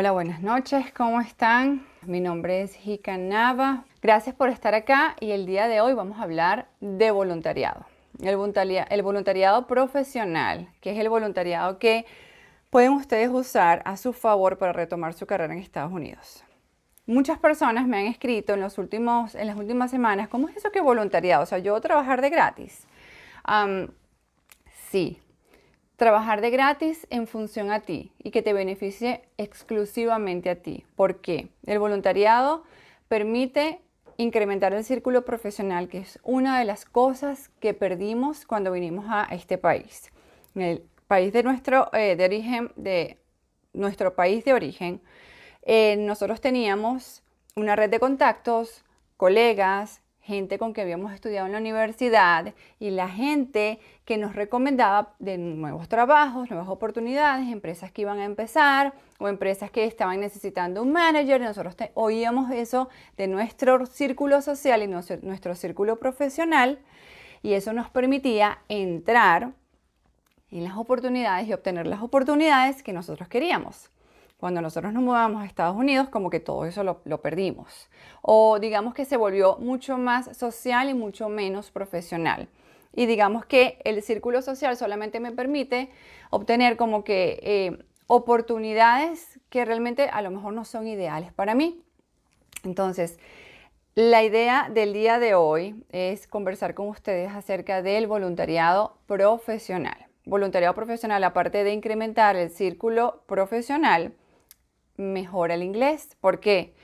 Hola, buenas noches, ¿cómo están? Mi nombre es Hika Nava. Gracias por estar acá y el día de hoy vamos a hablar de voluntariado. El voluntariado, profesional, que es el voluntariado que pueden ustedes usar a su favor para retomar su carrera en Estados Unidos. Muchas personas me han escrito en, los últimos, en las últimas semanas, ¿cómo es eso que voluntariado? O sea, yo trabajar de gratis. sí, trabajar de gratis en función a ti y que te beneficie exclusivamente a ti. ¿Por qué? El voluntariado permite incrementar el círculo profesional, que es una de las cosas que perdimos cuando vinimos a este país. En el país de nuestro eh, de origen, de nuestro país de origen, eh, nosotros teníamos una red de contactos, colegas, gente con que habíamos estudiado en la universidad y la gente que nos recomendaba de nuevos trabajos, nuevas oportunidades, empresas que iban a empezar o empresas que estaban necesitando un manager. Nosotros oíamos eso de nuestro círculo social y nuestro círculo profesional y eso nos permitía entrar en las oportunidades y obtener las oportunidades que nosotros queríamos. Cuando nosotros nos mudamos a Estados Unidos, como que todo eso lo, perdimos. O digamos que se volvió mucho más social y mucho menos profesional. Y digamos que el círculo social solamente me permite obtener como que eh, oportunidades que realmente a lo mejor no son ideales para mí. Entonces, la idea del día de hoy es conversar con ustedes acerca del voluntariado profesional. Voluntariado profesional, aparte de incrementar el círculo profesional, mejora el inglés. ¿Por qué?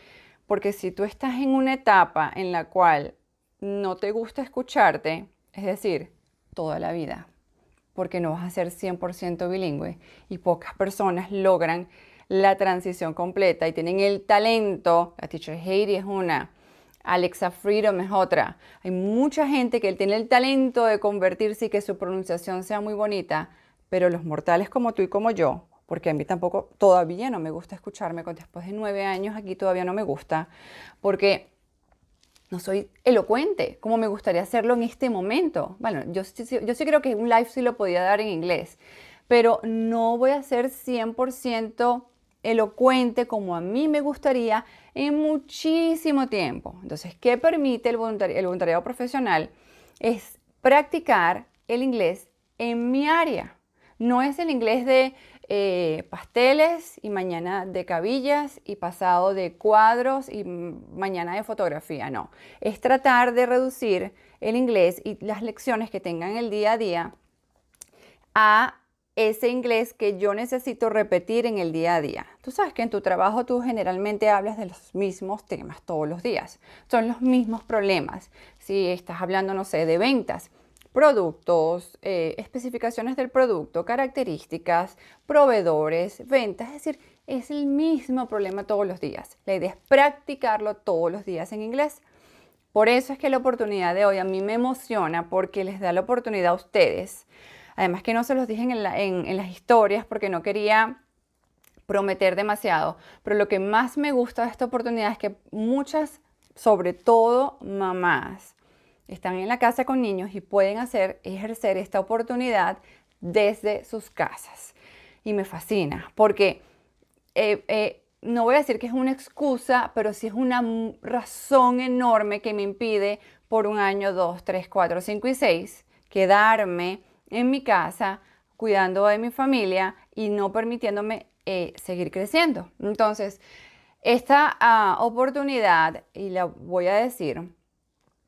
Porque si tú estás en una etapa en la cual no te gusta escucharte, es decir, toda la vida, porque no vas a ser 100% bilingüe y pocas personas logran la transición completa y tienen el talento, la teacher Heidi es una, Alexa Freedom es otra. Hay mucha gente que tiene el talento de convertirse y que su pronunciación sea muy bonita, pero los mortales como tú y como yo, porque a mí tampoco todavía no me gusta escucharme, después de nueve años aquí todavía no me gusta, porque no soy elocuente como me gustaría hacerlo en este momento. Bueno, yo, sí creo que un live sí lo podía dar en inglés, pero no voy a ser 100% elocuente como a mí me gustaría en muchísimo tiempo. Entonces, ¿qué permite el, el voluntariado profesional? Es practicar el inglés en mi área. No es el inglés de eh, pasteles y mañana de cabillas y pasado de cuadros y mañana de fotografía, no. Es tratar de reducir el inglés y las lecciones que tengan el día a día a ese inglés que yo necesito repetir en el día a día. Tú sabes que en tu trabajo tú generalmente hablas de los mismos temas todos los días. Son los mismos problemas. Si estás hablando, no sé, de ventas, productos, eh, especificaciones del producto, características, proveedores, ventas, es decir, es el mismo problema todos los días. La idea es practicarlo todos los días en inglés. Por eso es que la oportunidad de hoy a mí me emociona porque les da la oportunidad a ustedes. Además que no se los dije en, en las historias porque no quería prometer demasiado, pero lo que más me gusta de esta oportunidad es que muchas, sobre todo mamás, están en la casa con niños y pueden hacer, ejercer esta oportunidad desde sus casas. Y me fascina, porque eh, eh, no voy a decir que es una excusa, pero sí es una razón enorme que me impide por un año, dos, tres, cuatro, cinco y seis quedarme en mi casa cuidando de mi familia y no permitiéndome eh, seguir creciendo. Entonces, esta ah, oportunidad, y la voy a decir,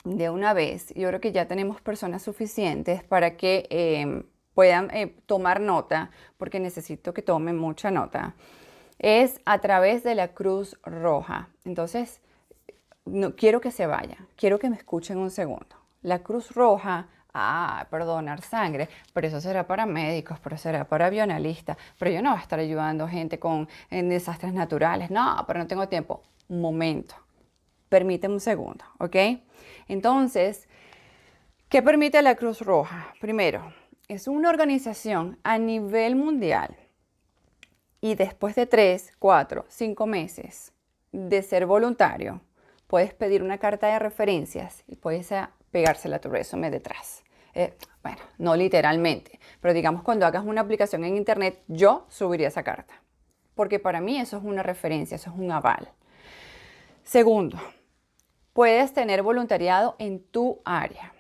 de una vez, yo creo que ya tenemos personas suficientes para que em, puedan eh, tomar nota, porque necesito que tomen mucha nota, es a través de la Cruz Roja. Entonces, no quiero que se vaya, quiero que me escuchen un segundo. La Cruz Roja, ah, perdonar sangre, pero eso será para médicos, pero será para avionalistas, pero yo no voy a estar ayudando gente con en desastres naturales, no, pero no tengo tiempo. Un momento, permíteme un segundo, ¿ok? Entonces, ¿qué permite la Cruz Roja? Primero, es una organización a nivel mundial y después de tres, cuatro, cinco meses de ser voluntario, puedes pedir una carta de referencias y puedes pegársela a tu resumen detrás. Eh, bueno, no literalmente, pero digamos cuando hagas una aplicación en internet, yo subiría esa carta porque para mí eso es una referencia, eso es un aval. Segundo, puedes tener voluntariado en tu área.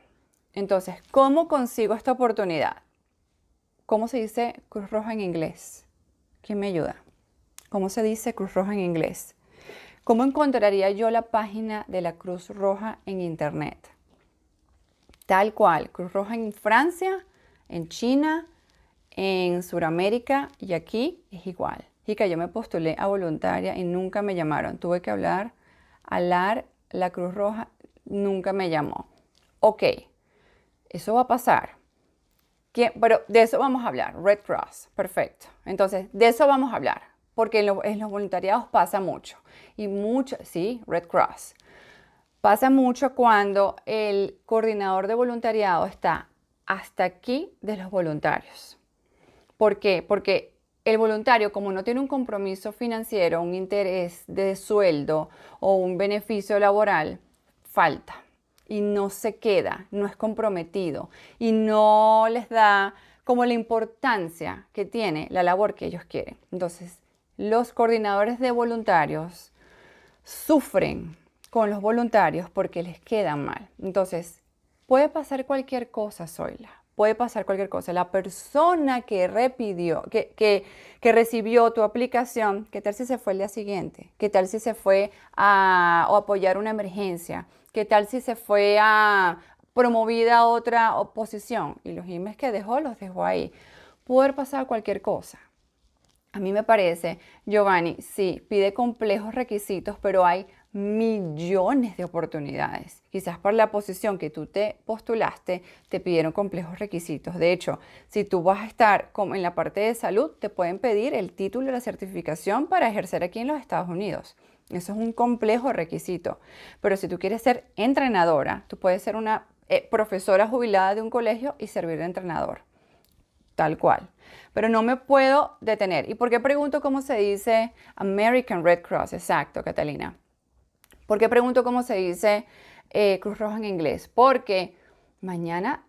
Entonces, ¿cómo consigo esta oportunidad? ¿Cómo se dice Cruz Roja en inglés? ¿Quién me ayuda? ¿Cómo se dice Cruz Roja en inglés? ¿Cómo encontraría yo la página de la Cruz Roja en Internet? Tal cual, Cruz Roja en Francia, en China, en Sudamérica y aquí es igual. Y que yo me postulé a voluntaria y nunca me llamaron. Tuve que hablar a LAR, la Cruz Roja nunca me llamó. Ok, eso va a pasar. Pero de eso vamos a hablar, Red Cross, perfecto. Entonces, de eso vamos a hablar, porque en, en los voluntariados pasa mucho. Y mucho, sí, Red Cross. Pasa mucho cuando el coordinador de voluntariado está hasta aquí de los voluntarios. ¿Por qué? Porque el voluntario, como no tiene un compromiso financiero, un interés de sueldo o un beneficio laboral, falta y no se queda, no es comprometido y no les da como la importancia que tiene la labor que ellos quieren. Entonces, los coordinadores de voluntarios sufren con los voluntarios porque les quedan mal. Entonces, puede pasar cualquier cosa, Zoila. Puede pasar cualquier cosa. La persona que repidió, que, que, recibió tu aplicación, ¿qué tal si se fue el día siguiente? ¿Qué tal si se fue a, apoyar una emergencia? ¿Qué tal si se fue a promovida a otra oposición? Y los emails que dejó, los dejó ahí. Puede pasar cualquier cosa. A mí me parece, Giovanni, sí, pide complejos requisitos, pero hay millones de oportunidades. Quizás por la posición que tú te postulaste, te pidieron complejos requisitos. De hecho, si tú vas a estar como en la parte de salud, te pueden pedir el título de la certificación para ejercer aquí en los Estados Unidos. Eso es un complejo requisito. Pero si tú quieres ser entrenadora, tú puedes ser una eh, profesora jubilada de un colegio y servir de entrenador. Tal cual. Pero no me puedo detener. ¿Y por qué pregunto cómo se dice American Red Cross? Exacto, Catalina. ¿Por qué pregunto cómo se dice eh, Cruz Roja en inglés? Porque mañana,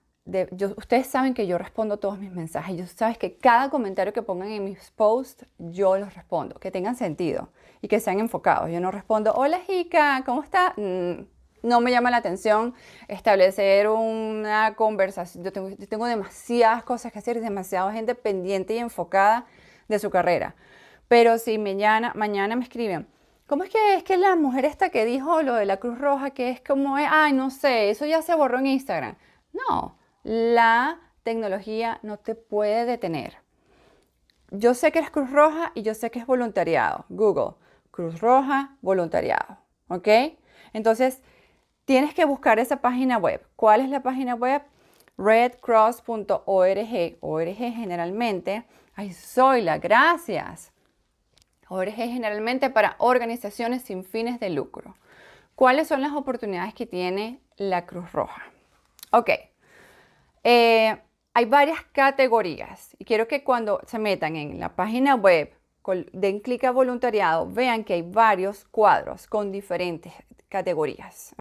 ustedes saben que yo respondo todos mis mensajes. Yo sabes que cada comentario que pongan en mis posts, yo los respondo. Que tengan sentido y que sean enfocados. Yo no respondo, hola Jica, ¿cómo está? Mm, no me llama la atención establecer una conversación. Yo tengo, demasiadas cosas que hacer y demasiada gente pendiente y enfocada de su carrera. Pero si mañana me escriben, ¿Cómo es que es que la mujer esta que dijo lo de la Cruz Roja, que es como, ay, no sé, eso ya se borró en Instagram? No, la tecnología no te puede detener. Yo sé que es Cruz Roja y yo sé que es voluntariado. Google, Cruz Roja, voluntariado. ¿Ok? Entonces, tienes que buscar esa página web. ¿Cuál es la página web? redcross.org, ORG generalmente. Ay, la gracias. ORG generalmente para organizaciones sin fines de lucro. ¿Cuáles son las oportunidades que tiene la Cruz Roja? Ok, eh, hay varias categorías y quiero que cuando se metan en la página web, den clic a voluntariado, vean que hay varios cuadros con diferentes categorías.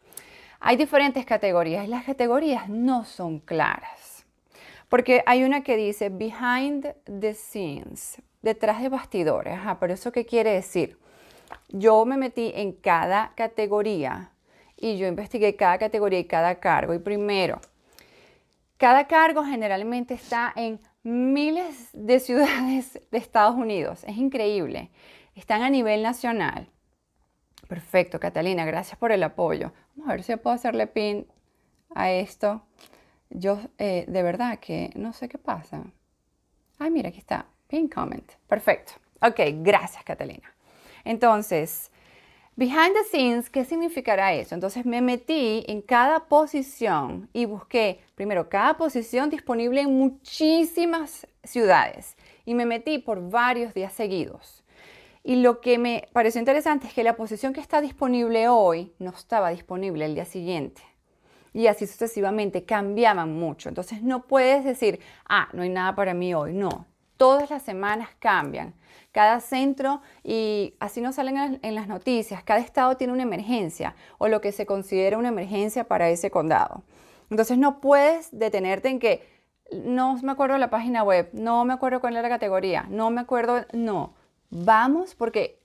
Hay diferentes categorías y las categorías no son claras. Porque hay una que dice behind the scenes, detrás de bastidores. Ajá, pero eso qué quiere decir? Yo me metí en cada categoría y yo investigué cada categoría y cada cargo. Y primero, cada cargo generalmente está en miles de ciudades de Estados Unidos. Es increíble. Están a nivel nacional. Perfecto, Catalina, gracias por el apoyo. Vamos a ver si puedo hacerle pin a esto. Yo eh, de verdad que no sé qué pasa. Ay, mira, aquí está. Pin comment. Perfecto. Ok, gracias Catalina. Entonces, behind the scenes, ¿qué significará eso? Entonces me metí en cada posición y busqué, primero, cada posición disponible en muchísimas ciudades y me metí por varios días seguidos. Y lo que me pareció interesante es que la posición que está disponible hoy no estaba disponible el día siguiente. Y así sucesivamente cambiaban mucho. Entonces no puedes decir, ah, no hay nada para mí hoy. No, todas las semanas cambian. Cada centro, y así no salen en las noticias, cada estado tiene una emergencia o lo que se considera una emergencia para ese condado. Entonces no puedes detenerte en que no me acuerdo de la página web, no me acuerdo cuál es la categoría, no me acuerdo, no. Vamos porque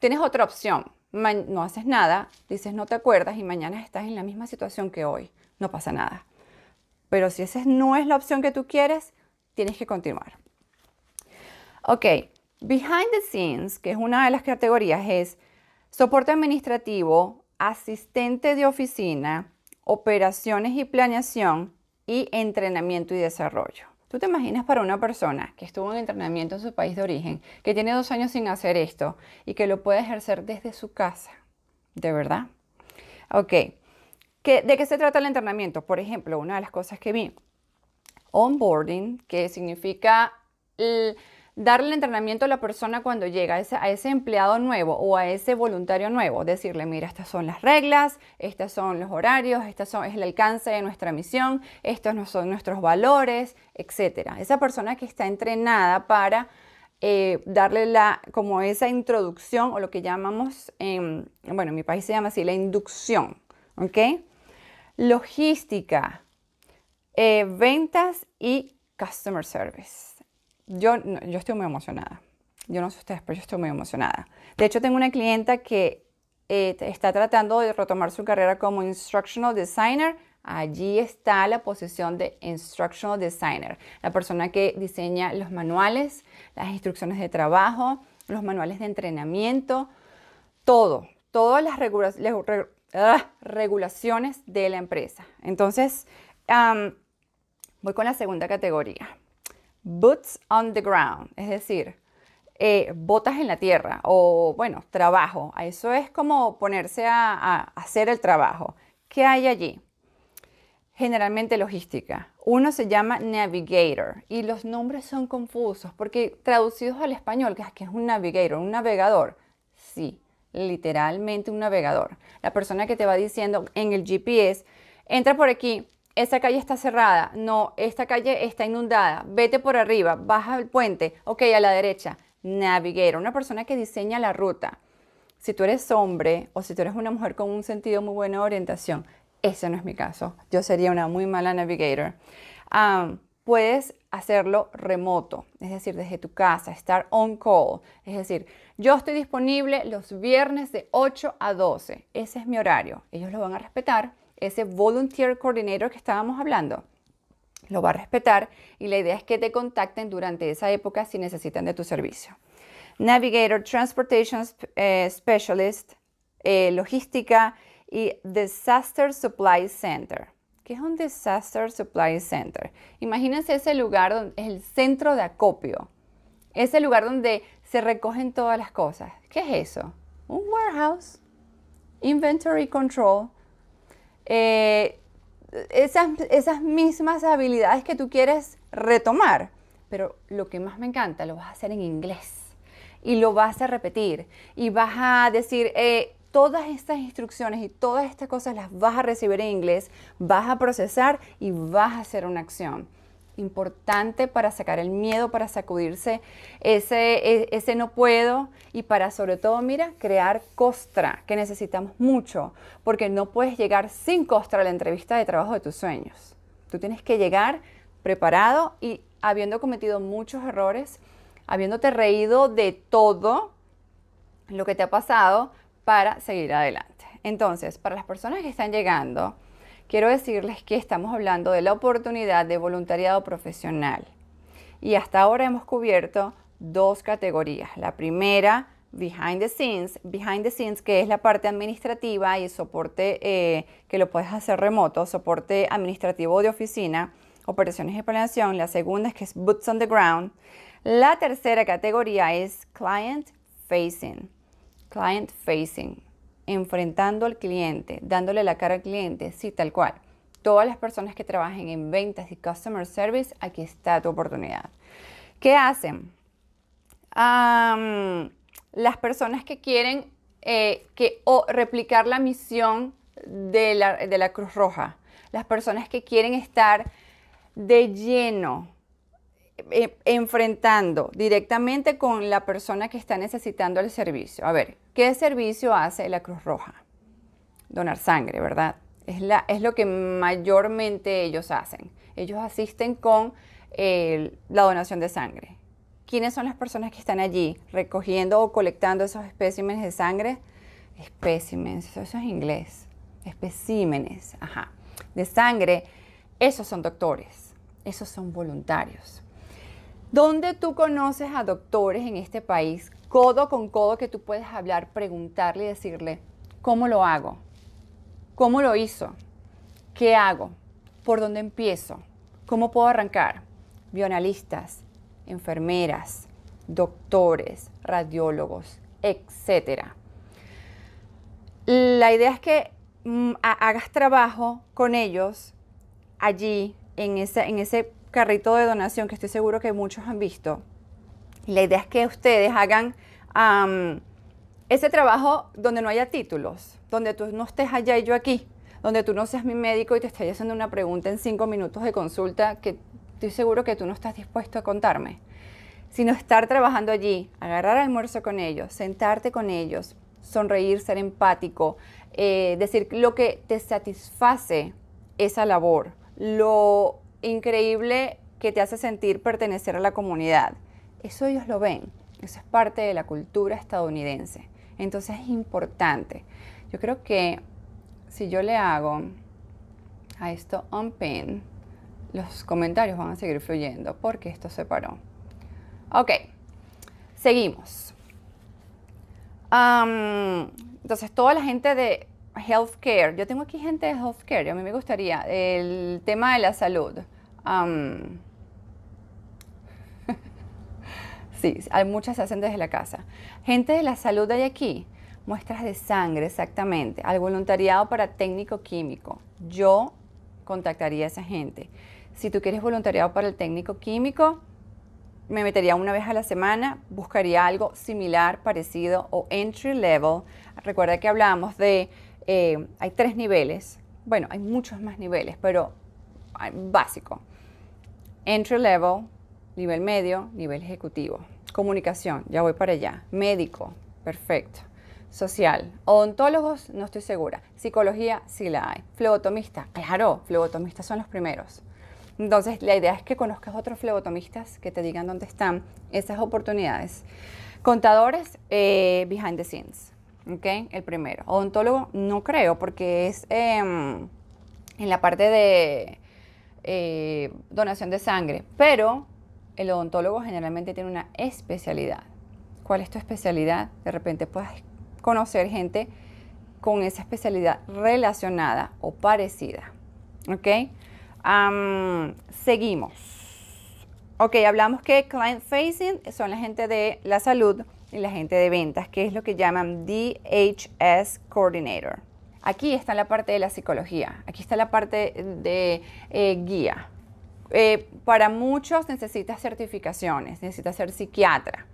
tienes otra opción. no haces nada, dices no te acuerdas y mañana estás en la misma situación que hoy. No pasa nada. Pero si esa no es la opción que tú quieres, tienes que continuar. Ok, behind the scenes, que es una de las categorías, es soporte administrativo, asistente de oficina, operaciones y planeación y entrenamiento y desarrollo. ¿Tú te imaginas para una persona que estuvo en entrenamiento en su país de origen, que tiene dos años sin hacer esto y que lo puede ejercer desde su casa? ¿De verdad? Ok. ¿De qué se trata el entrenamiento? Por ejemplo, una de las cosas que vi, onboarding, que significa darle entrenamiento a la persona cuando llega, a ese, empleado nuevo o a ese voluntario nuevo, decirle, mira, estas son las reglas, estos son los horarios, este son, es el alcance de nuestra misión, estos son nuestros valores, etc. Esa persona que está entrenada para eh, darle la, como esa introducción o lo que llamamos, en, bueno, en mi país se llama así, la inducción, ¿ok? Logística, eh, ventas y customer service yo, yo estoy muy emocionada. Yo no sé ustedes, pero yo estoy muy emocionada. De hecho, tengo una clienta que eh, está tratando de retomar su carrera como Instructional Designer. Allí está la posición de Instructional Designer, la persona que diseña los manuales, las instrucciones de trabajo, los manuales de entrenamiento, todo, todas las ah, regulaciones de la empresa. Entonces, voy con la segunda categoría boots on the ground, es decir, eh, botas en la tierra o, bueno, trabajo. Eso es como ponerse a, hacer el trabajo. ¿Qué hay allí? Generalmente logística. Uno se llama navigator y los nombres son confusos porque traducidos al español, que es un navigator, un navegador. Sí, literalmente un navegador. La persona que te va diciendo en el GPS, entra por aquí, esa calle está cerrada, no, esta calle está inundada, vete por arriba, baja el puente, ok, a la derecha. Navigator, una persona que diseña la ruta. Si tú eres hombre o si tú eres una mujer con un sentido muy bueno de orientación, ese no es mi caso. Yo sería una muy mala navigator. puedes hacerlo remoto, es decir, desde tu casa, estar on call. Es decir, yo estoy disponible los viernes de 8 a 12. Ese es mi horario. Ellos lo van a respetar ese volunteer coordinator que estábamos hablando lo va a respetar y la idea es que te contacten durante esa época si necesitan de tu servicio. Navigator, Transportation eh, Specialist, eh, Logística y Disaster Supply Center. ¿Qué es un Disaster Supply Center? Imagínense ese lugar donde es el centro de acopio, ese lugar donde se recogen todas las cosas. ¿Qué es eso? Un warehouse, inventory control, eh, esas, esas mismas habilidades que tú quieres retomar. Pero lo que más me encanta, lo vas a hacer en inglés y lo vas a repetir y vas a decir, eh, todas estas instrucciones y todas estas cosas las vas a recibir en inglés, vas a procesar y vas a hacer una acción importante para sacar el miedo, para sacudirse ese, e, ese no puedo y para sobre todo, mira, crear costra, que necesitamos mucho, porque no puedes llegar sin costra a la entrevista de trabajo de tus sueños. Tú tienes que llegar preparado y habiendo cometido muchos errores, habiéndote reído de todo lo que te ha pasado para seguir adelante. Entonces, para las personas que están llegando, quiero decirles que estamos hablando de la oportunidad de voluntariado profesional. Y hasta ahora hemos cubierto dos categorías. La primera, behind the scenes, behind the scenes, que es la parte administrativa y soporte eh, que lo puedes hacer remoto, soporte administrativo de oficina, operaciones de planeación. La segunda es que es boots on the ground. La tercera categoría es client facing. Client facing enfrentando al cliente, dándole la cara al cliente, sí, tal cual. Todas las personas que trabajen en ventas y customer service, aquí está tu oportunidad. ¿Qué hacen? las personas que quieren eh, que, o replicar la misión de la, de la Cruz Roja, las personas que quieren estar de lleno eh, enfrentando directamente con la persona que está necesitando el servicio. A ver, ¿qué servicio hace la Cruz Roja? Donar sangre, ¿verdad? Es, lo que mayormente ellos hacen. Ellos asisten con la donación de sangre. quiénes son las personas que están allí recogiendo o colectando esos especímenes de sangre. Especímenes, eso, es inglés. Especímenes, ajá. De sangre. Esos son doctores. Esos son voluntarios. ¿Dónde tú conoces a doctores en este país, codo con codo, que tú puedes hablar, preguntarle y decirle, ¿cómo lo hago? ¿Cómo lo hizo? ¿Qué hago? ¿Por dónde empiezo? ¿Cómo puedo arrancar? Bioanalistas, enfermeras, doctores, radiólogos, etc. La idea es que mm, hagas trabajo con ellos allí en en ese carrito de donación que estoy seguro que muchos han visto. La idea es que ustedes hagan ese trabajo donde no haya títulos, donde tú no estés allá y yo aquí, donde tú no seas mi médico y te estés haciendo una pregunta en cinco minutos de consulta que estoy seguro que tú no estás dispuesto a contarme, sino estar trabajando allí, agarrar almuerzo con ellos, sentarte con ellos, sonreír, ser empático, eh, decir lo que te satisface esa labor, lo increíble que te hace sentir pertenecer a la comunidad. Eso ellos lo ven, eso es parte de la cultura estadounidense. Entonces es importante. Yo creo que si yo le hago a esto un pin, los comentarios van a seguir fluyendo porque esto se paró. Ok, seguimos. entonces, toda la gente de healthcare, yo tengo aquí gente de healthcare, a mí me gustaría el tema de la salud. sí, hay muchas se hacen desde la casa. Gente de la salud hay aquí, muestras de sangre, exactamente, al voluntariado para técnico químico. Yo contactaría a esa gente. Si tú quieres voluntariado para el técnico químico, me metería una vez a la semana, buscaría algo similar, parecido o entry level. Recuerda que hablábamos de, eh, hay tres niveles, bueno, hay muchos más niveles, pero básico. Entry level, nivel medio, nivel ejecutivo. Comunicación, ya voy para allá. Médico, perfecto. Social. Odontólogos, no estoy segura. Psicología, sí la hay. Flebotomista, claro, flebotomistas son los primeros. Entonces, la idea es que conozcas otros flebotomistas que te digan dónde están esas oportunidades. Contadores, eh, behind the scenes. ¿ok? El primero. Odontólogo, no creo, porque es em, en la parte de eh, donación de sangre. Pero el odontólogo generalmente tiene una especialidad. ¿Cuál es tu especialidad? De repente puedes conocer gente con esa especialidad relacionada o parecida. ¿Ok? seguimos. Ok, hablamos que client facing son la gente de la salud y la gente de ventas, que es lo que llaman DHS Coordinator. Aquí está la parte de la psicología, aquí está la parte de eh, guía. Eh, para muchos necesitas certificaciones, necesitas ser psiquiatra.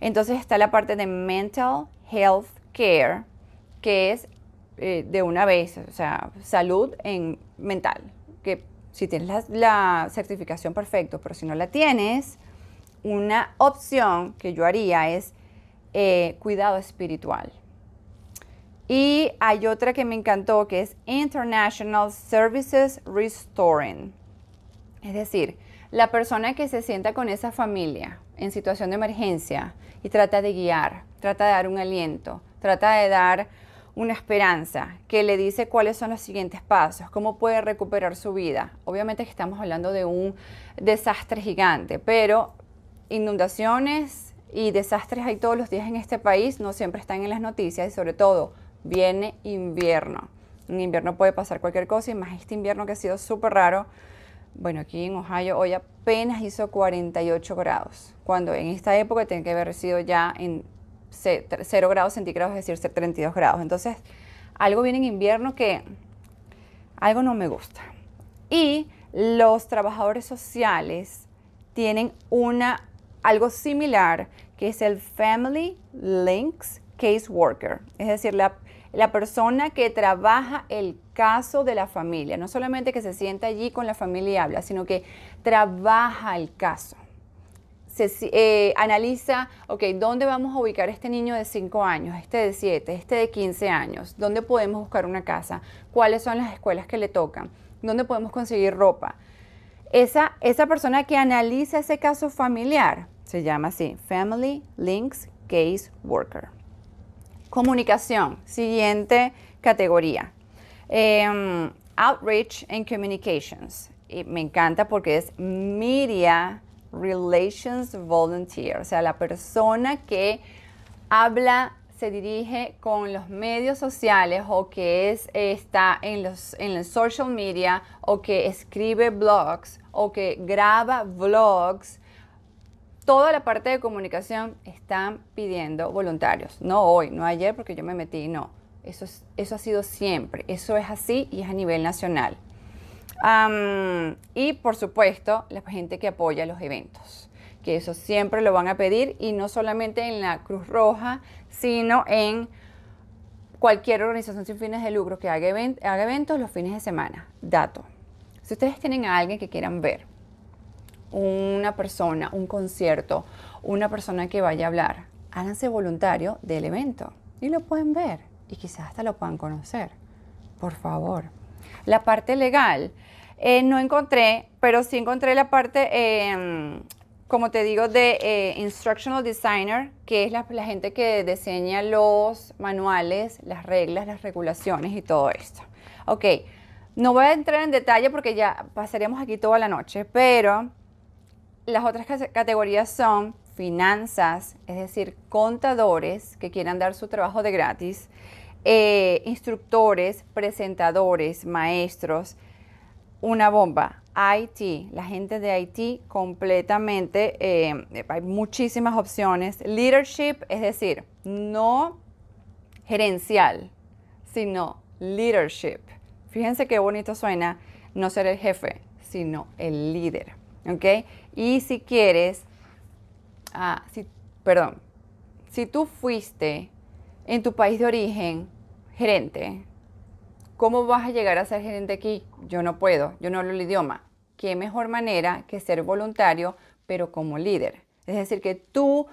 Entonces está la parte de mental health care, que es eh, de una vez, o sea, salud en mental, que si tienes la, certificación, perfecto, pero si no la tienes, una opción que yo haría es cuidado espiritual. Y hay otra que me encantó que es International Services Restoring. Es decir, la persona que se sienta con esa familia en situación de emergencia y trata de guiar, trata de dar un aliento, trata de dar una esperanza que le dice cuáles son los siguientes pasos, cómo puede recuperar su vida. Obviamente que estamos hablando de un desastre gigante, pero inundaciones y desastres hay todos los días en este país, no siempre están en las noticias y sobre todo viene invierno. En invierno puede pasar cualquier cosa y más este invierno que ha sido súper raro. Bueno, aquí en Ohio hoy apenas hizo 48 grados, cuando en esta época tiene que haber sido ya en 0 grados centígrados, es decir, 32 grados. Entonces, algo viene en invierno que algo no me gusta. Y los trabajadores sociales tienen una, algo similar que es el Family Links Case Worker, es decir, la, la persona que trabaja el caso de la familia, no solamente que se sienta allí con la familia y habla, sino que trabaja el caso se eh, analiza, ok, ¿dónde vamos a ubicar este niño de 5 años, este de 7, este de 15 años? ¿Dónde podemos buscar una casa? ¿Cuáles son las escuelas que le tocan? ¿Dónde podemos conseguir ropa? Esa, esa persona que analiza ese caso familiar Se llama así, Family Links Case Worker. Comunicación, siguiente categoría. Em, outreach and Communications. Y me encanta porque es Media Relations Volunteer, o sea, la persona que habla, se dirige con los medios sociales o que es, está en los, en los social media o que escribe blogs o que graba vlogs. Toda la parte de comunicación están pidiendo voluntarios. No hoy, no ayer porque yo me metí, no. Eso, eso ha sido siempre. Eso es así y es a nivel nacional y por supuesto, la gente que apoya los eventos, que eso siempre lo van a pedir y no solamente en la Cruz Roja, sino en cualquier organización sin fines de lucro que haga, haga eventos los fines de semana. Dato. Si ustedes tienen a alguien que quieran ver, una persona, un concierto, una persona que vaya a hablar, háganse voluntario del evento y lo pueden ver y quizás hasta lo puedan conocer. Por favor. La parte legal, eh, no encontré, pero sí encontré la parte, em, como te digo, de eh, Instructional Designer, que es la, gente que diseña los manuales, las reglas, las regulaciones y todo esto. Ok, no voy a entrar en detalle porque ya pasaríamos aquí toda la noche, pero las otras categorías son finanzas, es decir, contadores que quieran dar su trabajo de gratis, eh, instructores, presentadores, maestros, una bomba. IT, la gente de IT completamente, eh, hay muchísimas opciones. Leadership, es decir, no gerencial, sino leadership. Fíjense qué bonito suena no ser el jefe, sino el líder. ¿Ok? Y si quieres, ah, si, perdón, si tú fuiste en tu país de origen gerente, ¿cómo vas a llegar a ser gerente aquí? Yo no puedo, yo no hablo el idioma. ¿Qué mejor manera que ser voluntario, pero como líder? Es decir, que tú,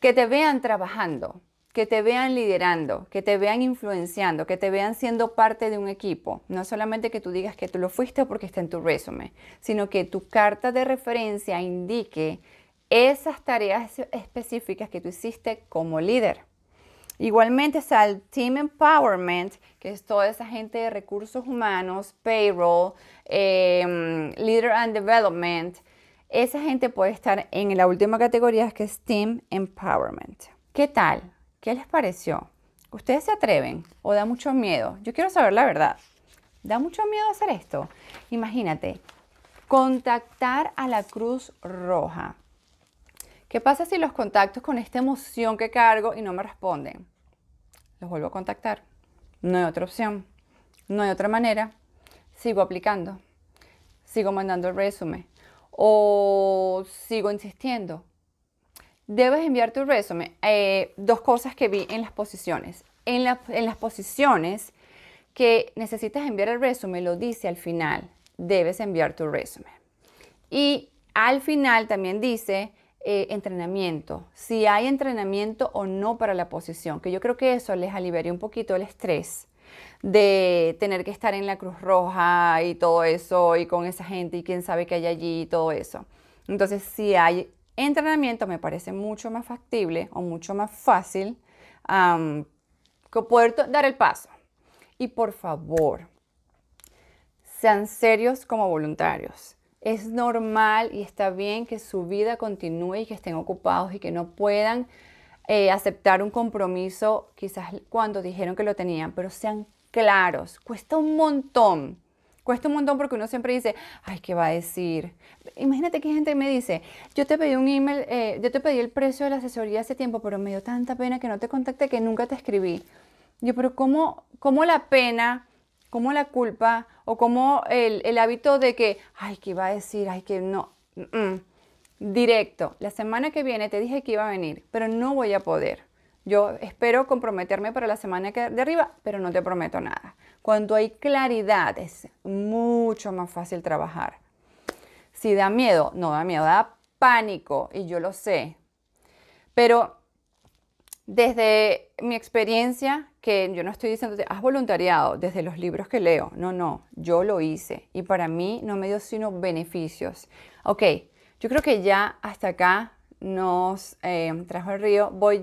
que te vean trabajando, que te vean liderando, que te vean influenciando, que te vean siendo parte de un equipo. No solamente que tú digas que tú lo fuiste porque está en tu resumen, sino que tu carta de referencia indique esas tareas específicas que tú hiciste como líder. Igualmente está el Team Empowerment, que es toda esa gente de recursos humanos, payroll, em, Leader and Development. Esa gente puede estar en la última categoría que es Team Empowerment. ¿Qué tal? ¿Qué les pareció? ¿Ustedes se atreven o da mucho miedo? Yo quiero saber la verdad. ¿Da mucho miedo hacer esto? Imagínate, contactar a la Cruz Roja. ¿Qué pasa si los contactos con esta emoción que cargo y no me responden? los vuelvo a contactar. No hay otra opción, no hay otra manera. Sigo aplicando, sigo mandando el resumen o sigo insistiendo. Debes enviar tu resumen. Eh, dos cosas que vi en las posiciones. En, en las posiciones que necesitas enviar el resumen, lo dice al final, debes enviar tu resumen. Y al final también dice eh, entrenamiento, si hay entrenamiento o no para la posición, que yo creo que eso les aliviaría un poquito el estrés de tener que estar en la Cruz Roja y todo eso y con esa gente y quién sabe qué hay allí y todo eso. Entonces, si hay entrenamiento, me parece mucho más factible o mucho más fácil poder dar el paso. Y por favor, sean serios como voluntarios es normal y está bien que su vida continúe y que estén ocupados y que no puedan eh, aceptar un compromiso quizás cuando dijeron que lo tenían, pero sean claros. Cuesta un montón. Cuesta un montón porque uno siempre dice, ay, ¿qué va a decir? Imagínate que gente me dice, yo te pedí un email, eh, yo te pedí el precio de la asesoría hace tiempo, pero me dio tanta pena que no te contacté que nunca te escribí. Yo, pero ¿cómo, cómo la pena como la culpa o como el, hábito de que, ay, ¿qué iba a decir? Ay, que no. Directo, la semana que viene te dije que iba a venir, pero no voy a poder. Yo espero comprometerme para la semana de arriba, pero no te prometo nada. Cuando hay claridad es mucho más fácil trabajar. Si da miedo, no da miedo, da pánico y yo lo sé. Pero desde mi experiencia, que yo no estoy diciendo, has voluntariado desde los libros que leo, no, no, yo lo hice y para mí no me dio sino beneficios. Ok, yo creo que ya hasta acá nos eh, trajo el río, voy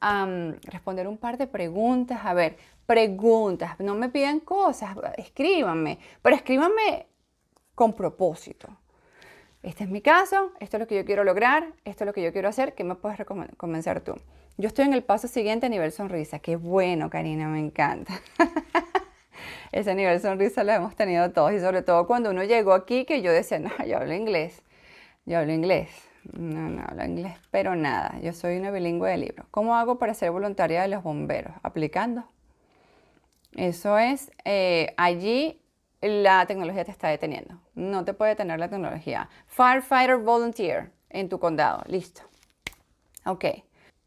a responder un par de preguntas. A ver, preguntas, no me piden cosas, escríbanme, pero escríbanme con propósito. Este es mi caso, esto es lo que yo quiero lograr, esto es lo que yo quiero hacer, ¿qué me puedes convencer tú? Yo estoy en el paso siguiente a nivel sonrisa. Qué bueno, Karina, me encanta. Ese nivel sonrisa lo hemos tenido todos y sobre todo cuando uno llegó aquí que yo decía, no, yo hablo inglés, yo hablo inglés. No, no hablo inglés, pero nada. Yo soy una bilingüe de libro. ¿Cómo hago para ser voluntaria de los bomberos? Aplicando. Eso es, eh, allí la tecnología te está deteniendo. No te puede detener la tecnología. Firefighter Volunteer en tu condado. Listo. Ok.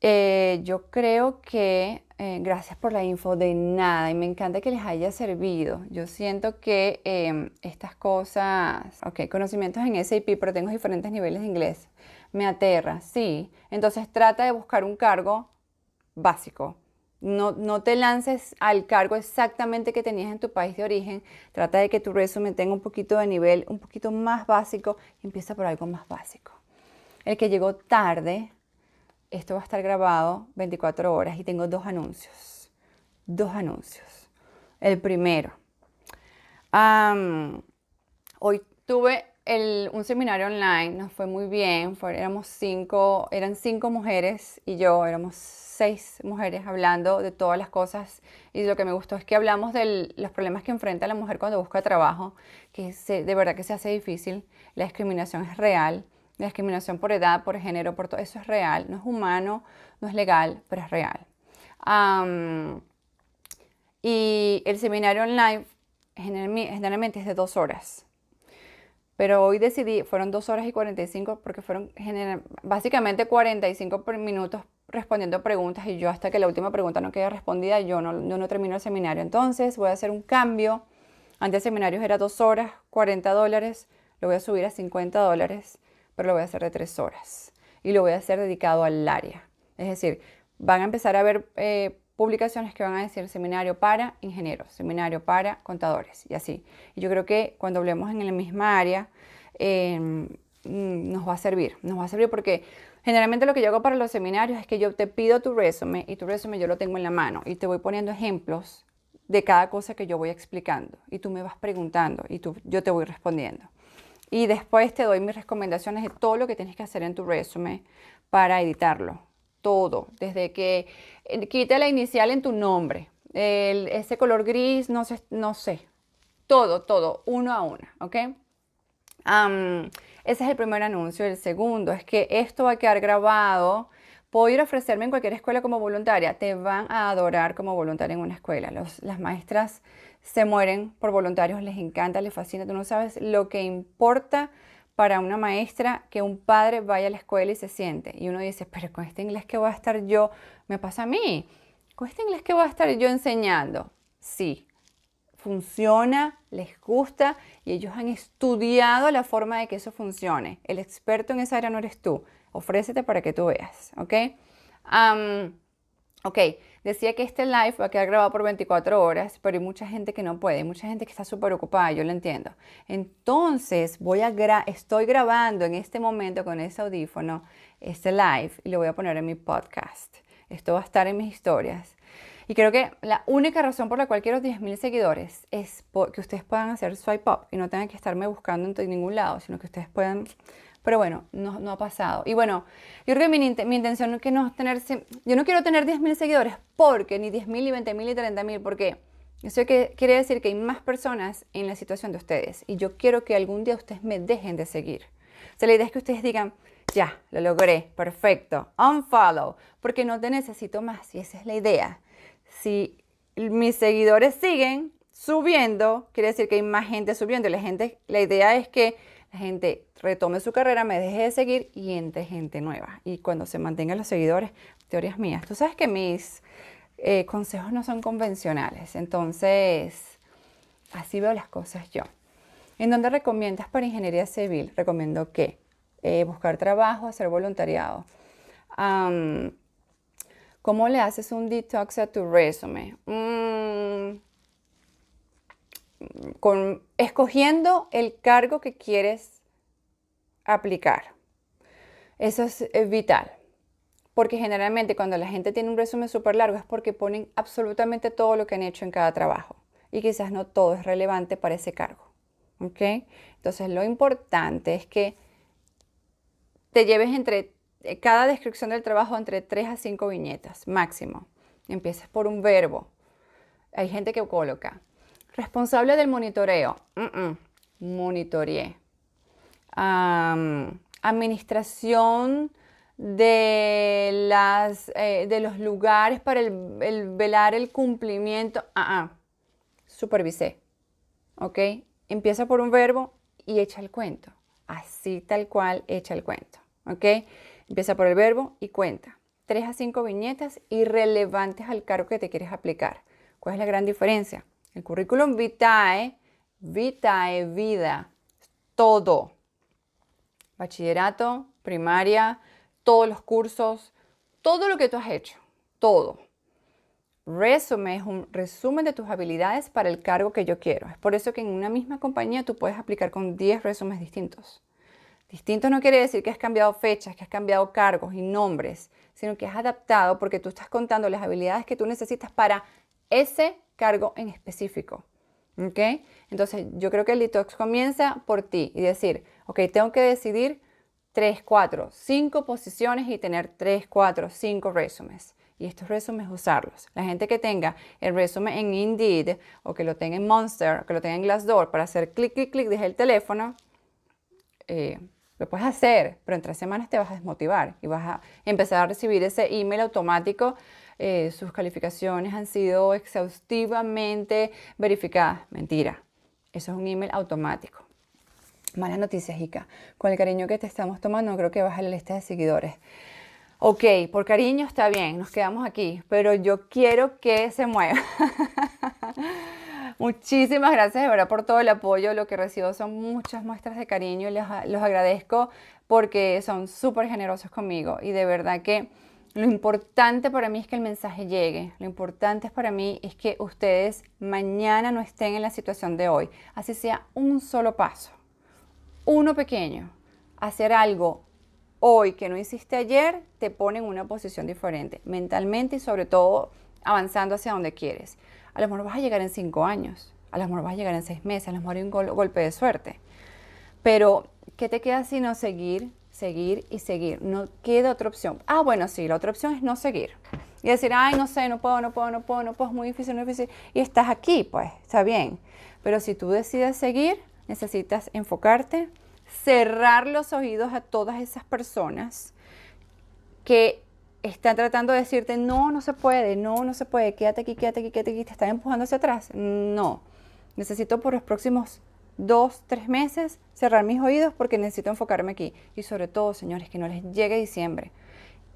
Eh, yo creo que eh, gracias por la info de nada y me encanta que les haya servido. Yo siento que em, estas cosas, ok, conocimientos en SAP, pero tengo diferentes niveles de inglés. Me aterra, sí. Entonces trata de buscar un cargo básico. No, no, te lances al cargo exactamente que tenías en tu país de origen. Trata de que tu resumen tenga un poquito de nivel, un poquito más básico y empieza por algo más básico. El que llegó tarde, esto va a estar grabado 24 horas y tengo dos anuncios. Dos anuncios. El primero. hoy tuve un seminario online, nos fue muy bien, éramos cinco, eran cinco mujeres y yo, éramos seis mujeres hablando de todas las cosas y lo que me gustó es que hablamos de los problemas que enfrenta la mujer cuando busca trabajo, que de verdad que se hace difícil, la discriminación es real, la discriminación por edad, por género, por todo eso es real, no es humano, no es legal, pero es real. y el seminario online generalmente es de dos horas pero hoy decidí, fueron 2 horas y 45 porque fueron básicamente 45 minutos respondiendo preguntas y yo hasta que la última pregunta no quede respondida, yo no, no termino el seminario. Entonces voy a hacer un cambio. Antes el seminario era 2 horas, 40 dólares, lo voy a subir a 50 dólares, pero lo voy a hacer de 3 horas y lo voy a hacer dedicado al área. Es decir, van a empezar a ver eh, publicaciones que van a decir seminario para ingenieros, seminario para contadores y así. Y yo creo que cuando hablemos en la misma área em, mm, nos va a servir, nos va a servir porque generalmente lo que yo hago para los seminarios es que yo te pido tu resumen y tu resumen yo lo tengo en la mano y te voy poniendo ejemplos de cada cosa que yo voy explicando y tú me vas preguntando y tú, yo te voy respondiendo. Y después te doy mis recomendaciones de todo lo que tienes que hacer en tu resumen para editarlo todo, desde que eh, quite la inicial en tu nombre, ese color gris, no sé, no sé, todo, todo, uno a uno, ¿ok? ese es el primer anuncio. El segundo es que esto va a quedar grabado. Puedo ir a ofrecerme en cualquier escuela como voluntaria. Te van a adorar como voluntaria en una escuela. las maestras se mueren por voluntarios, les encanta, les fascina. Tú no sabes lo que importa para una maestra que un padre vaya a la escuela y se siente. Y uno dice, pero con este inglés que voy a estar yo, me pasa a mí. Con este inglés que voy a estar yo enseñando. Sí, funciona, les gusta y ellos han estudiado la forma de que eso funcione. El experto en esa área no eres tú. Ofrécete para que tú veas, ¿ok? ok, decía que este live va a quedar grabado por 24 horas, pero hay mucha gente que no puede, hay mucha gente que está súper ocupada, yo lo entiendo. Entonces, voy a estoy grabando en este momento con ese audífono este live y lo voy a poner en mi podcast. Esto va a estar en mis historias. Y creo que la única razón por la cual quiero 10.000 seguidores es que ustedes puedan hacer swipe up y no tengan que estarme buscando en ningún lado, sino que ustedes puedan pero bueno, no, ha pasado. Y bueno, yo creo que mi, mi intención es que no tener, yo no quiero tener 10.000 seguidores porque, ni 10.000, ni 20.000, ni 30.000, porque eso que, quiere decir que hay más personas en la situación de ustedes. Y yo quiero que algún día ustedes me dejen de seguir. O sea, la idea es que ustedes digan, ya, lo logré, perfecto, unfollow, porque no te necesito más. Y esa es la idea. Si mis seguidores siguen subiendo, quiere decir que hay más gente subiendo. La, gente, la idea es que gente retome su carrera, me deje de seguir y entre gente nueva. Y cuando se mantengan los seguidores, teorías mías. Tú sabes que mis eh, consejos no son convencionales, entonces así veo las cosas yo. ¿En dónde recomiendas para ingeniería civil? Recomiendo que eh, buscar trabajo, hacer voluntariado. ¿Cómo le haces un detox a tu resumen? Mm, con, escogiendo el cargo que quieres aplicar. Eso es vital. Porque generalmente cuando la gente tiene un resumen súper largo es porque ponen absolutamente todo lo que han hecho en cada trabajo. Y quizás no todo es relevante para ese cargo. ¿Ok? Entonces lo importante es que te lleves entre eh, cada descripción del trabajo entre 3 a 5 viñetas máximo. Empieces por un verbo. Hay gente que coloca responsable del monitoreo. Monitoreé. administración de, las, eh, de los lugares para el, velar el cumplimiento. Ah, supervisé. ¿Ok? Empieza por un verbo y echa el cuento. Así tal cual echa el cuento. ¿Ok? Empieza por el verbo y cuenta. Tres a cinco viñetas irrelevantes al cargo que te quieres aplicar. ¿Cuál es la gran diferencia? El currículum vitae, vitae, vida, todo. Bachillerato, primaria, todos los cursos, todo lo que tú has hecho, todo. Resume es un resumen de tus habilidades para el cargo que yo quiero. Es por eso que en una misma compañía tú puedes aplicar con 10 resúmenes distintos. Distintos no quiere decir que has cambiado fechas, que has cambiado cargos y nombres, sino que has adaptado porque tú estás contando las habilidades que tú necesitas para ese cargo en específico. ¿Ok? Entonces yo creo que el detox comienza por ti y decir, ok, tengo que decidir 3, 4, 5 posiciones y tener 3, 4, 5 resúmenes. Y estos resúmenes usarlos. La gente que tenga el resumen en Indeed o que lo tenga en Monster o que lo tenga en Glassdoor para hacer clic, clic, clic desde el teléfono, eh, lo puedes hacer, pero en tres semanas te vas a desmotivar y vas a empezar a recibir ese email automático. Eh, sus calificaciones han sido exhaustivamente verificadas. Mentira. Eso es un email automático. Malas noticias, Ica. Con el cariño que te estamos tomando, creo que baje la lista de seguidores. Ok, por cariño está bien, nos quedamos aquí, pero yo quiero que se mueva. Muchísimas gracias de verdad por todo el apoyo. Lo que recibo son muchas muestras de cariño y les, los agradezco porque son súper generosos conmigo. Y de verdad que lo importante para mí es que el mensaje llegue. Lo importante para mí es que ustedes mañana no estén en la situación de hoy. Así sea un solo paso, uno pequeño. Hacer algo hoy que no hiciste ayer te pone en una posición diferente, mentalmente y sobre todo avanzando hacia donde quieres. A lo mejor vas a llegar en cinco años, a lo mejor vas a llegar en seis meses, a lo mejor hay un golpe de suerte. Pero, ¿qué te queda sino seguir, seguir y seguir? No queda otra opción. Ah, bueno, sí, la otra opción es no seguir. Y decir, ay, no sé, no puedo, no puedo, no puedo, no puedo, es muy difícil, muy difícil. Y estás aquí, pues, está bien. Pero si tú decides seguir, necesitas enfocarte, cerrar los oídos a todas esas personas que están tratando de decirte, no, no se puede, no, no se puede, quédate aquí, quédate aquí, quédate aquí, te están empujando hacia atrás. No, necesito por los próximos dos, tres meses cerrar mis oídos porque necesito enfocarme aquí. Y sobre todo, señores, que no les llegue diciembre.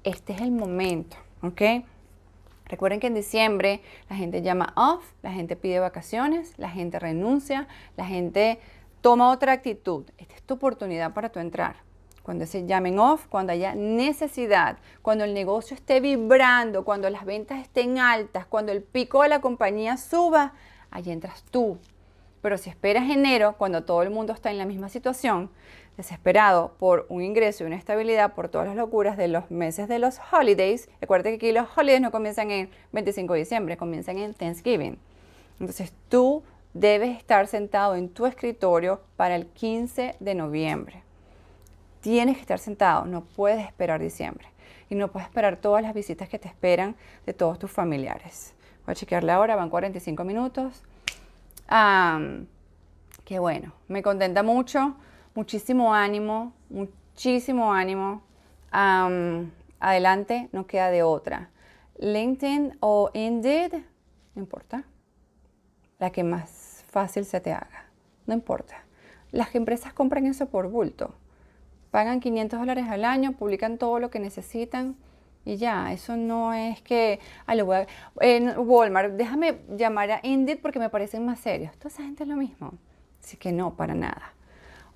Este es el momento, ¿ok? Recuerden que en diciembre la gente llama off, la gente pide vacaciones, la gente renuncia, la gente toma otra actitud. Esta es tu oportunidad para tu entrar cuando se llamen off, cuando haya necesidad, cuando el negocio esté vibrando, cuando las ventas estén altas, cuando el pico de la compañía suba, ahí entras tú. Pero si esperas enero, cuando todo el mundo está en la misma situación, desesperado por un ingreso y una estabilidad, por todas las locuras de los meses de los holidays, recuerda que aquí los holidays no comienzan en 25 de diciembre, comienzan en Thanksgiving. Entonces tú debes estar sentado en tu escritorio para el 15 de noviembre. Tienes que estar sentado, no puedes esperar diciembre. Y no puedes esperar todas las visitas que te esperan de todos tus familiares. Voy a chequear la hora, van 45 minutos. Qué bueno, me contenta mucho, muchísimo ánimo, muchísimo ánimo. adelante, no queda de otra. LinkedIn o Indeed, no importa. La que más fácil se te haga, no importa. Las empresas compran eso por bulto pagan 500 dólares al año, publican todo lo que necesitan y ya, eso no es que, ah, lo voy a, en Walmart, déjame llamar a Indeed porque me parecen más serios. Toda esa gente es lo mismo. Así que no, para nada.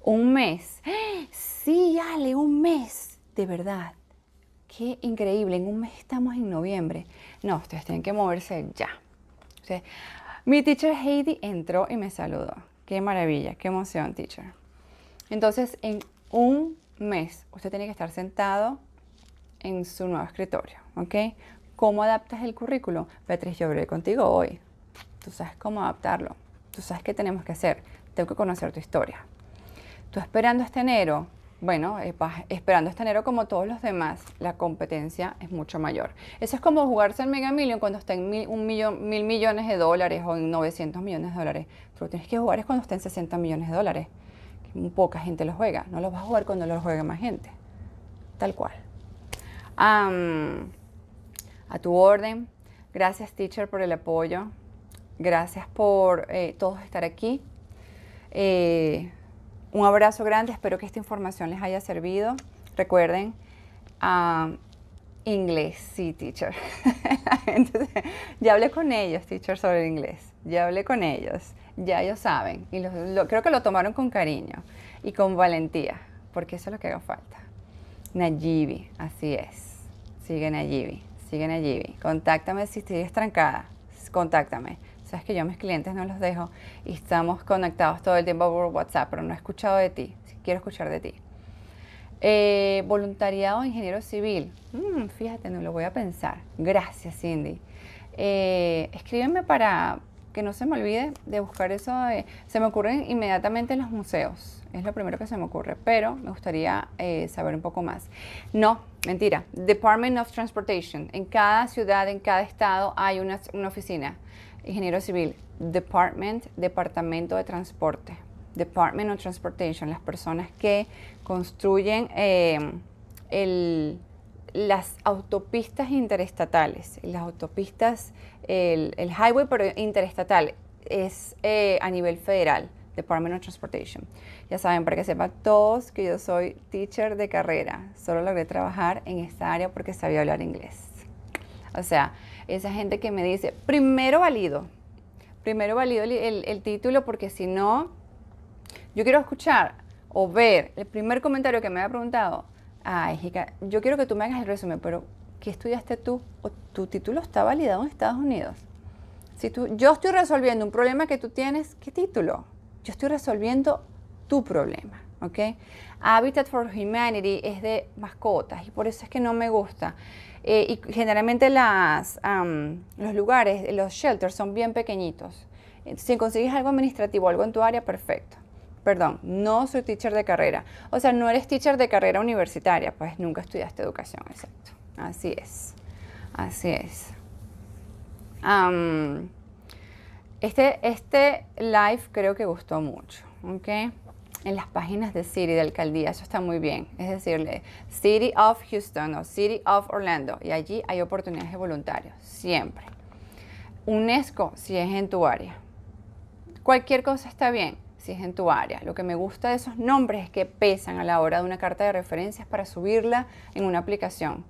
Un mes. Sí, Ale, un mes. De verdad. Qué increíble. En un mes estamos en noviembre. No, ustedes tienen que moverse ya. mi teacher Heidi entró y me saludó. Qué maravilla, qué emoción, teacher. Entonces, en un mes usted tiene que estar sentado en su nuevo escritorio, ¿ok? ¿Cómo adaptas el currículo? Beatriz, yo hablé contigo hoy. Tú sabes cómo adaptarlo. Tú sabes qué tenemos que hacer. Tengo que conocer tu historia. Tú esperando este enero, bueno, eh, esperando este enero como todos los demás, la competencia es mucho mayor. Eso es como jugarse el Mega Million cuando está en mil, un millón, mil millones de dólares o en 900 millones de dólares. Tú lo tienes que jugar es cuando está en 60 millones de dólares. Poca gente lo juega. No lo vas a jugar cuando lo juegue más gente. Tal cual. A tu orden. Gracias, teacher, por el apoyo. Gracias por eh, todos estar aquí. Eh, un abrazo grande, espero que esta información les haya servido. Recuerden, um, inglés, sí, teacher. Ya hablé con ellos, teacher, sobre inglés. Ya hablé con ellos, ya ellos saben. Y creo que lo tomaron con cariño y con valentía, porque eso es lo que haga falta. Nayibi, así es. Sigue Nayibi, sigue Nayibi. Contáctame si estoy estrancada, contáctame. Sabes que yo a mis clientes no los dejo y estamos conectados todo el tiempo por WhatsApp, pero no he escuchado de ti. quiero escuchar de ti. Eh, voluntariado ingeniero civil. Mm, fíjate, no lo voy a pensar. Gracias, Cindy. Eh, escríbeme para que no se me olvide de buscar eso. se me ocurren inmediatamente los museos. Es lo primero que se me ocurre, pero me gustaría eh, saber un poco más. No, mentira. Department of Transportation. En cada ciudad, en cada estado hay una, una oficina ingeniero civil, department, departamento de transporte, department of transportation, las personas que construyen eh, las autopistas interestatales, las autopistas, el, highway pero interestatal es eh, a nivel federal. Department of Transportation. Ya saben, para que sepan todos que yo soy teacher de carrera. Solo logré trabajar en esta área porque sabía hablar inglés. O sea, esa gente que me dice, primero valido, primero valido el, título porque si no, yo quiero escuchar o ver el primer comentario que me ha preguntado, ay, Jica, yo quiero que tú me hagas el resumen, pero ¿qué estudiaste tú? ¿O tu título está validado en Estados Unidos? Si tú, yo estoy resolviendo un problema que tú tienes, ¿qué título? Yo estoy resolviendo tu problema, ¿ok? Habitat for Humanity es de mascotas y por eso es que no me gusta. Eh, y generalmente las, los lugares, los shelters son bien pequeñitos. Si consigues algo administrativo, algo en tu área, perfecto. Perdón, no soy teacher de carrera. O sea, no eres teacher de carrera universitaria, pues nunca estudiaste educación, exacto. Así es, así es. Este, este live creo que gustó mucho, ¿ok? en las páginas de City, de alcaldía, eso está muy bien. Es decirle City of Houston o City of Orlando, y allí hay oportunidades de voluntarios, siempre. UNESCO, si es en tu área. Cualquier cosa está bien, si es en tu área. Lo que me gusta de esos nombres es que pesan a la hora de una carta de referencias para subirla en una aplicación.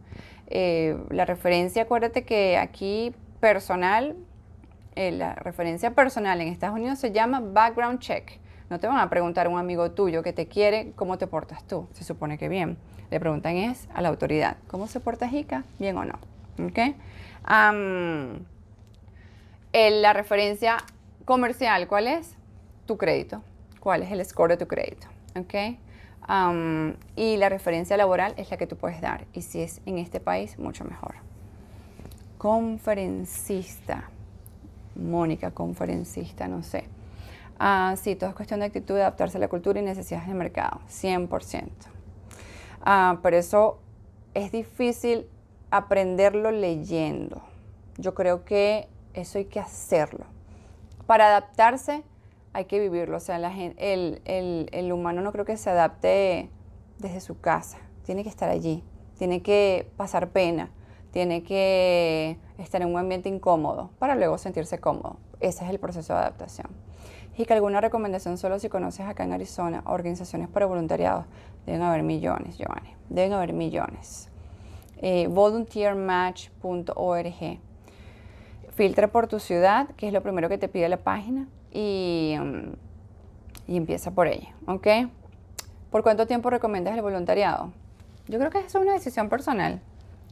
Eh, la referencia, acuérdate que aquí personal, eh, la referencia personal en Estados Unidos se llama background check. No te van a preguntar a un amigo tuyo que te quiere cómo te portas tú. Se supone que bien. Le preguntan es a la autoridad, ¿cómo se porta Jica? ¿Bien o no? ¿Ok? la referencia comercial, ¿cuál es? Tu crédito. ¿Cuál es el score de tu crédito? ¿Ok? y la referencia laboral es la que tú puedes dar. Y si es en este país, mucho mejor. Conferencista. Mónica, conferencista, no sé. Ah, sí, todo es cuestión de actitud, de adaptarse a la cultura y necesidades del mercado, 100%. Ah, por eso es difícil aprenderlo leyendo. Yo creo que eso hay que hacerlo. Para adaptarse hay que vivirlo. O sea, el humano no creo que se adapte desde su casa. Tiene que estar allí. Tiene que pasar pena. Tiene que estar en un ambiente incómodo para luego sentirse cómodo. Ese es el proceso de adaptación y que alguna recomendación solo si conoces acá en Arizona organizaciones para voluntariados. Deben haber millones, Giovanni. Deben haber millones. Eh, volunteermatch.org. Filtra por tu ciudad, que es lo primero que te pide la página, y, mm, y empieza por ella. ¿Ok? ¿Por cuánto tiempo recomiendas el voluntariado? Yo creo que es una decisión personal.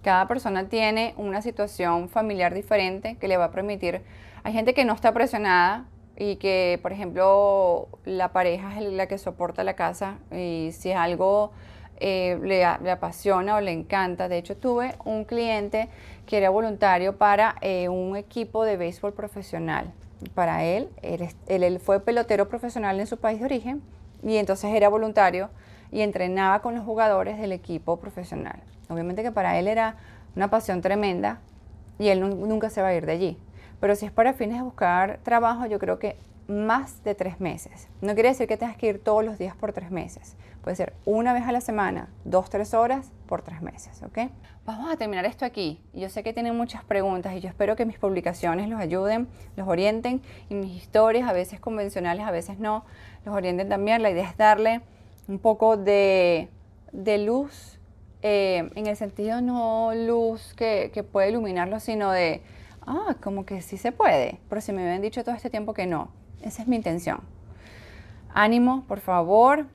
Cada persona tiene una situación familiar diferente que le va a permitir. Hay gente que no está presionada y que, por ejemplo, la pareja es la que soporta la casa y si es algo eh, le, apasiona o le encanta. De hecho, tuve un cliente que era voluntario para eh, un equipo de béisbol profesional. Para él, él, fue pelotero profesional en su país de origen y entonces era voluntario y entrenaba con los jugadores del equipo profesional. Obviamente que para él era una pasión tremenda y él nunca se va a ir de allí. Pero si es para fines de buscar trabajo, yo creo que más de tres meses. No quiere decir que tengas que ir todos los días por tres meses. Puede ser una vez a la semana, dos, tres horas por tres meses, ¿ok? Vamos a terminar esto aquí. Yo sé que tienen muchas preguntas y yo espero que mis publicaciones los ayuden, los orienten y mis historias, a veces convencionales, a veces no, los orienten también. La idea es darle un poco de, luz, eh, en el sentido no luz que, que puede iluminarlo, sino de, ah, como que sí se puede, pero si me habían dicho todo este tiempo que no. Esa es mi intención. Ánimo, por favor.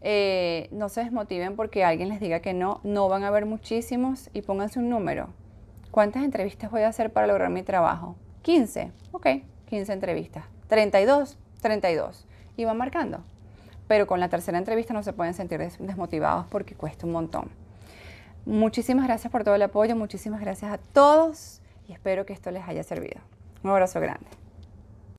Eh, no se desmotiven porque alguien les diga que no. No van a haber muchísimos y pónganse un número. ¿Cuántas entrevistas voy a hacer para lograr mi trabajo? 15. Ok, 15 entrevistas. 32, 32. Y van marcando. Pero con la tercera entrevista no se pueden sentir desmotivados porque cuesta un montón. Muchísimas gracias por todo el apoyo, muchísimas gracias a todos y espero que esto les haya servido. Un abrazo grande.